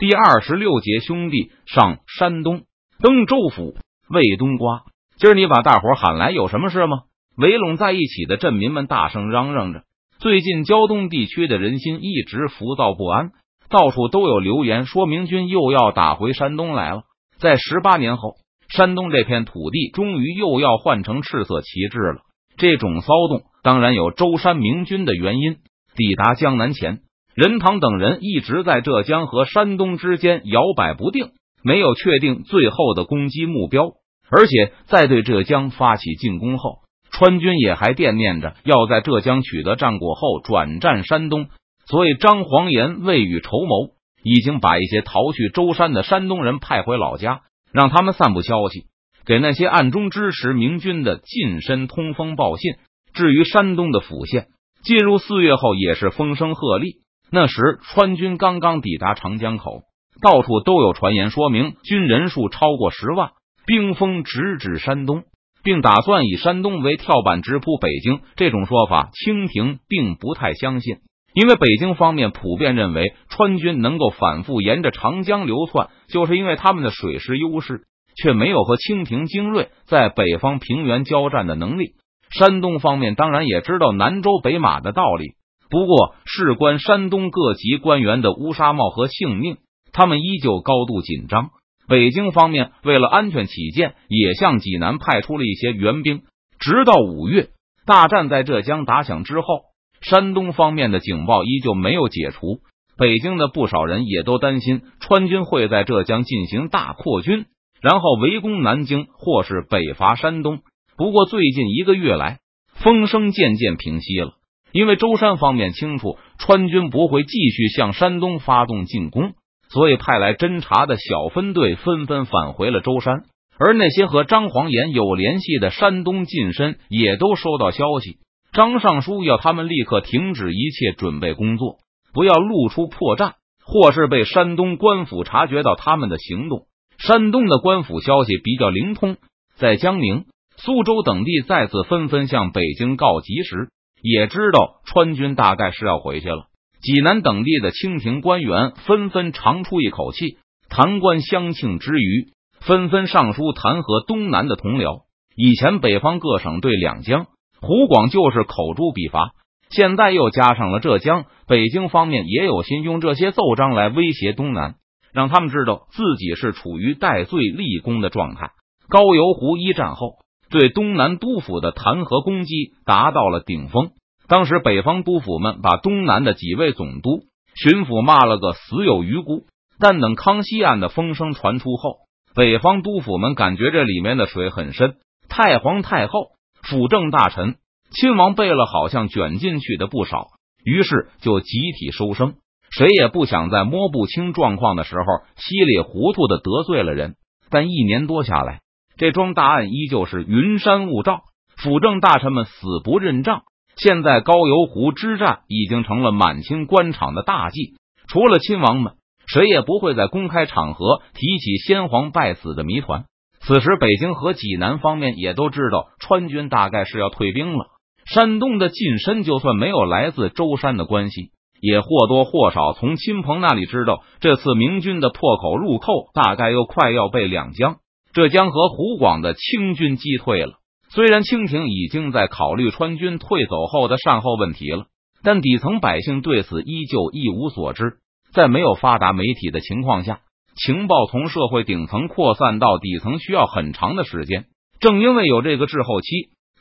第二十六节，兄弟上山东登州府魏冬瓜。今儿你把大伙喊来，有什么事吗？围拢在一起的镇民们大声嚷嚷着。最近胶东地区的人心一直浮躁不安，到处都有流言说明军又要打回山东来了。在十八年后，山东这片土地终于又要换成赤色旗帜了。这种骚动当然有舟山明军的原因。抵达江南前，任堂等人一直在浙江和山东之间摇摆不定，没有确定最后的攻击目标。而且在对浙江发起进攻后，川军也还惦念着要在浙江取得战果后转战山东。所以张黄岩未雨绸缪，已经把一些逃去舟山的山东人派回老家，让他们散布消息。给那些暗中支持明军的近身通风报信。至于山东的府县，进入四月后也是风声鹤唳。那时川军刚刚抵达长江口，到处都有传言说明军人数超过十万，兵锋直指山东，并打算以山东为跳板直扑北京。这种说法，清廷并不太相信，因为北京方面普遍认为川军能够反复沿着长江流窜，就是因为他们的水师优势。却没有和清廷精锐在北方平原交战的能力。山东方面当然也知道南州北马的道理，不过事关山东各级官员的乌纱帽和性命，他们依旧高度紧张。北京方面为了安全起见，也向济南派出了一些援兵。直到五月，大战在浙江打响之后，山东方面的警报依旧没有解除。北京的不少人也都担心川军会在浙江进行大扩军。然后围攻南京，或是北伐山东。不过最近一个月来，风声渐渐平息了，因为舟山方面清楚川军不会继续向山东发动进攻，所以派来侦察的小分队纷纷返回了舟山。而那些和张黄岩有联系的山东近身也都收到消息，张尚书要他们立刻停止一切准备工作，不要露出破绽，或是被山东官府察觉到他们的行动。山东的官府消息比较灵通，在江宁、苏州等地再次纷纷向北京告急时，也知道川军大概是要回去了。济南等地的清廷官员纷纷长出一口气，弹冠相庆之余，纷纷上书弹劾东南的同僚。以前北方各省对两江、湖广就是口诛笔伐，现在又加上了浙江，北京方面也有心用这些奏章来威胁东南。让他们知道自己是处于戴罪立功的状态。高邮湖一战后，对东南督府的弹劾攻击达到了顶峰。当时北方督府们把东南的几位总督、巡抚骂了个死有余辜。但等康熙案的风声传出后，北方督府们感觉这里面的水很深。太皇太后、辅政大臣、亲王贝勒好像卷进去的不少，于是就集体收声。谁也不想在摸不清状况的时候稀里糊涂的得罪了人，但一年多下来，这桩大案依旧是云山雾罩，辅政大臣们死不认账。现在高邮湖之战已经成了满清官场的大忌，除了亲王们，谁也不会在公开场合提起先皇败死的谜团。此时，北京和济南方面也都知道川军大概是要退兵了。山东的近身就算没有来自舟山的关系。也或多或少从亲朋那里知道，这次明军的破口入寇大概又快要被两江、浙江和湖广的清军击退了。虽然清廷已经在考虑川军退走后的善后问题了，但底层百姓对此依旧一无所知。在没有发达媒体的情况下，情报从社会顶层扩散到底层需要很长的时间。正因为有这个滞后期，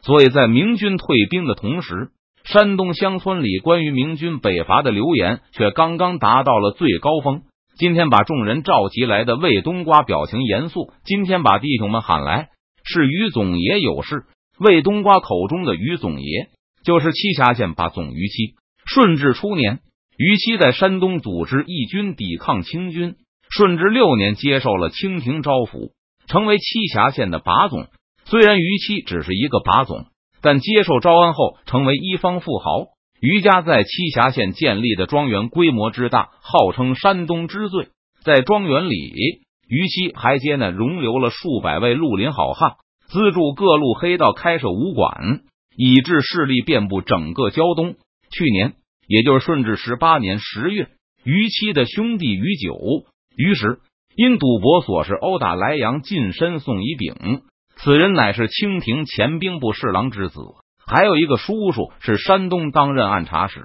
所以在明军退兵的同时。山东乡村里关于明军北伐的流言却刚刚达到了最高峰。今天把众人召集来的魏冬瓜表情严肃。今天把弟兄们喊来，是于总爷有事。魏冬瓜口中的于总爷，就是栖霞县把总于七。顺治初年，于七在山东组织义军抵抗清军。顺治六年，接受了清廷招抚，成为栖霞县的把总。虽然于七只是一个把总。但接受招安后，成为一方富豪。余家在栖霞县建立的庄园规模之大，号称山东之最。在庄园里，余期还接纳容留了数百位绿林好汉，资助各路黑道开设武馆，以致势力遍布整个胶东。去年，也就是顺治十八年十月，于七的兄弟余九于是因赌博所事殴打莱阳近身宋乙丙，此人乃是清廷前兵部侍郎之子，还有一个叔叔是山东当任按察使。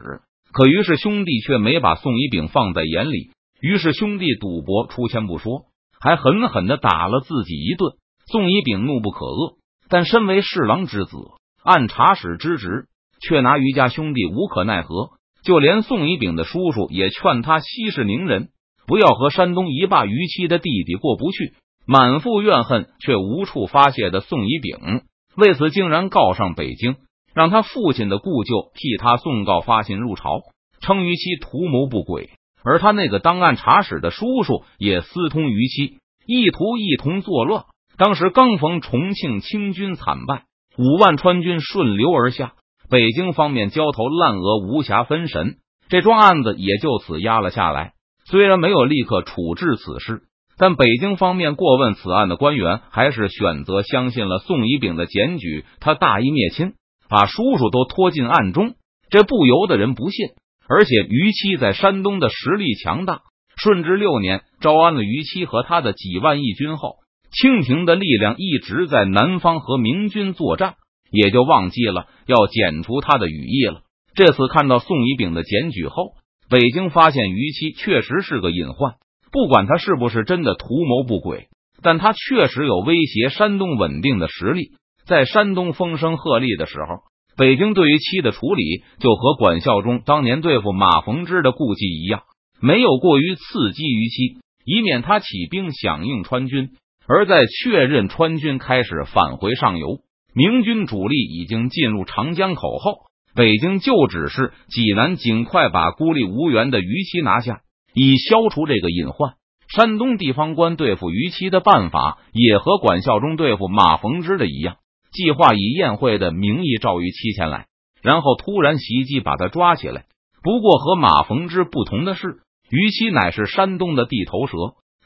可于是兄弟却没把宋一丙放在眼里，于是兄弟赌博出钱不说，还狠狠的打了自己一顿。宋一丙怒不可遏，但身为侍郎之子、按察使之职，却拿于家兄弟无可奈何。就连宋一丙的叔叔也劝他息事宁人，不要和山东一霸于妻的弟弟过不去。满腹怨恨却无处发泄的宋一丙，为此竟然告上北京。让他父亲的故旧替他送告发信入朝，称于期图谋不轨，而他那个当案查使的叔叔也私通于期，意图一同作乱。当时刚逢重庆清军惨败，五万川军顺流而下，北京方面焦头烂额，无暇分神，这桩案子也就此压了下来。虽然没有立刻处置此事，但北京方面过问此案的官员，还是选择相信了宋乙丙的检举，他大义灭亲。把叔叔都拖进暗中，这不由得人不信。而且于七在山东的实力强大，顺治六年招安了于七和他的几万义军后，清廷的力量一直在南方和明军作战，也就忘记了要剪除他的羽翼了。这次看到宋一丙的检举后，北京发现于七确实是个隐患，不管他是不是真的图谋不轨，但他确实有威胁山东稳定的实力。在山东风声鹤唳的时候，北京对于妻的处理就和管孝忠当年对付马逢之的顾忌一样，没有过于刺激于妻，以免他起兵响应川军。而在确认川军开始返回上游，明军主力已经进入长江口后，北京就指示济南尽快把孤立无援的于妻拿下，以消除这个隐患。山东地方官对付于七的办法，也和管孝忠对付马逢之的一样。计划以宴会的名义召于七前来，然后突然袭击，把他抓起来。不过和马逢之不同的是，于七乃是山东的地头蛇，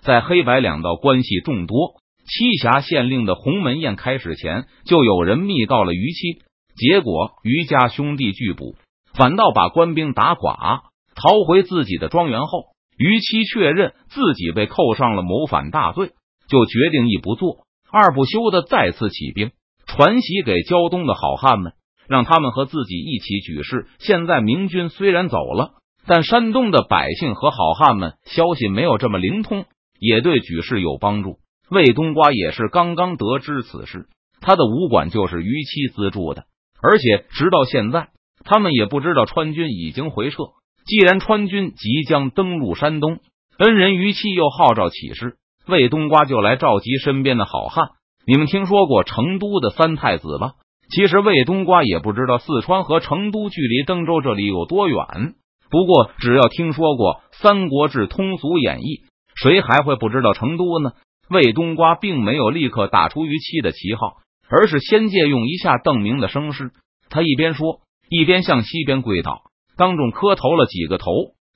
在黑白两道关系众多。栖霞县令的鸿门宴开始前，就有人密告了于七，结果于家兄弟拒捕，反倒把官兵打垮，逃回自己的庄园后，于七确认自己被扣上了谋反大罪，就决定一不做二不休的再次起兵。传檄给胶东的好汉们，让他们和自己一起举事。现在明军虽然走了，但山东的百姓和好汉们消息没有这么灵通，也对举事有帮助。魏冬瓜也是刚刚得知此事，他的武馆就是于七资助的，而且直到现在，他们也不知道川军已经回撤。既然川军即将登陆山东，恩人于七又号召起事，魏冬瓜就来召集身边的好汉。你们听说过成都的三太子吧？其实魏冬瓜也不知道四川和成都距离登州这里有多远。不过只要听说过《三国志通俗演义》，谁还会不知道成都呢？魏冬瓜并没有立刻打出于七的旗号，而是先借用一下邓明的声势。他一边说，一边向西边跪倒，当众磕头了几个头，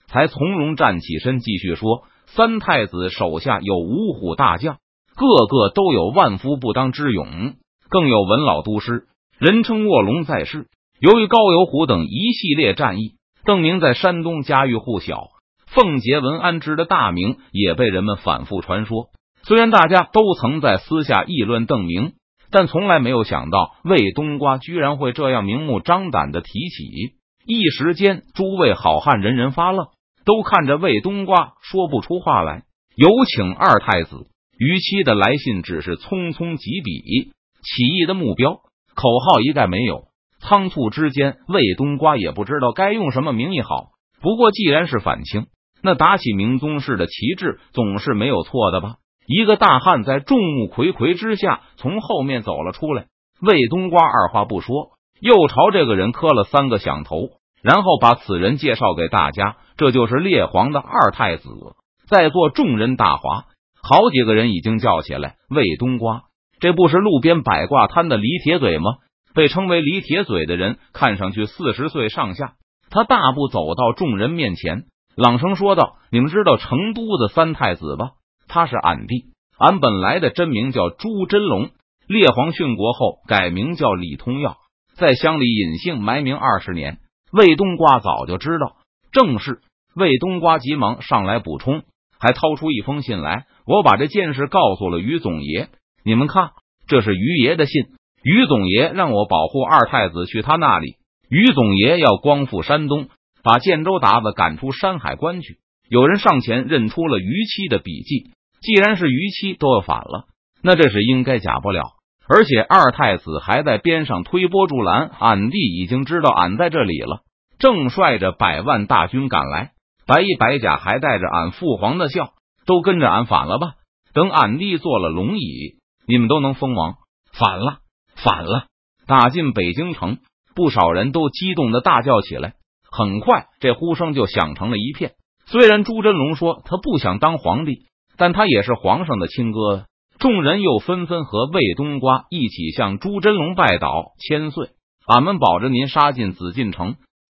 才从容站起身，继续说：“三太子手下有五虎大将。”个个都有万夫不当之勇，更有文老都师，人称卧龙在世。由于高邮虎等一系列战役，邓明在山东家喻户晓，奉节文安之的大名也被人们反复传说。虽然大家都曾在私下议论邓明，但从来没有想到魏冬瓜居然会这样明目张胆的提起。一时间，诸位好汉人人发愣，都看着魏冬瓜，说不出话来。有请二太子。于七的来信只是匆匆几笔，起义的目标口号一概没有。仓促之间，魏冬瓜也不知道该用什么名义好。不过既然是反清，那打起明宗室的旗帜总是没有错的吧？一个大汉在众目睽睽之下从后面走了出来，魏冬瓜二话不说，又朝这个人磕了三个响头，然后把此人介绍给大家，这就是列皇的二太子。在座众人大哗。好几个人已经叫起来，魏冬瓜，这不是路边摆挂摊的李铁嘴吗？被称为李铁嘴的人看上去四十岁上下。他大步走到众人面前，朗声说道：“你们知道成都的三太子吧？他是俺弟，俺本来的真名叫朱真龙，列皇殉国后改名叫李通耀，在乡里隐姓埋名二十年。魏冬瓜早就知道，正是魏冬瓜急忙上来补充。”还掏出一封信来。我把这件事告诉了于总爷，你们看，这是于爷的信。于总爷让我保护二太子去他那里。于总爷要光复山东，把建州鞑子赶出山海关去。有人上前认出了于七的笔迹。既然是于七都要反了，那这是应该假不了。而且二太子还在边上推波助澜，俺弟已经知道俺在这里了，正率着百万大军赶来。白衣白甲还带着俺父皇的笑，都跟着俺反了吧。等俺弟坐了龙椅，你们都能封王。反了，反了！打进北京城。不少人都激动的大叫起来，很快这呼声就响成了一片。虽然朱真龙说他不想当皇帝，但他也是皇上的亲哥。众人又纷纷和魏冬瓜一起向朱真龙拜倒，千岁，俺们保着您杀进紫禁城，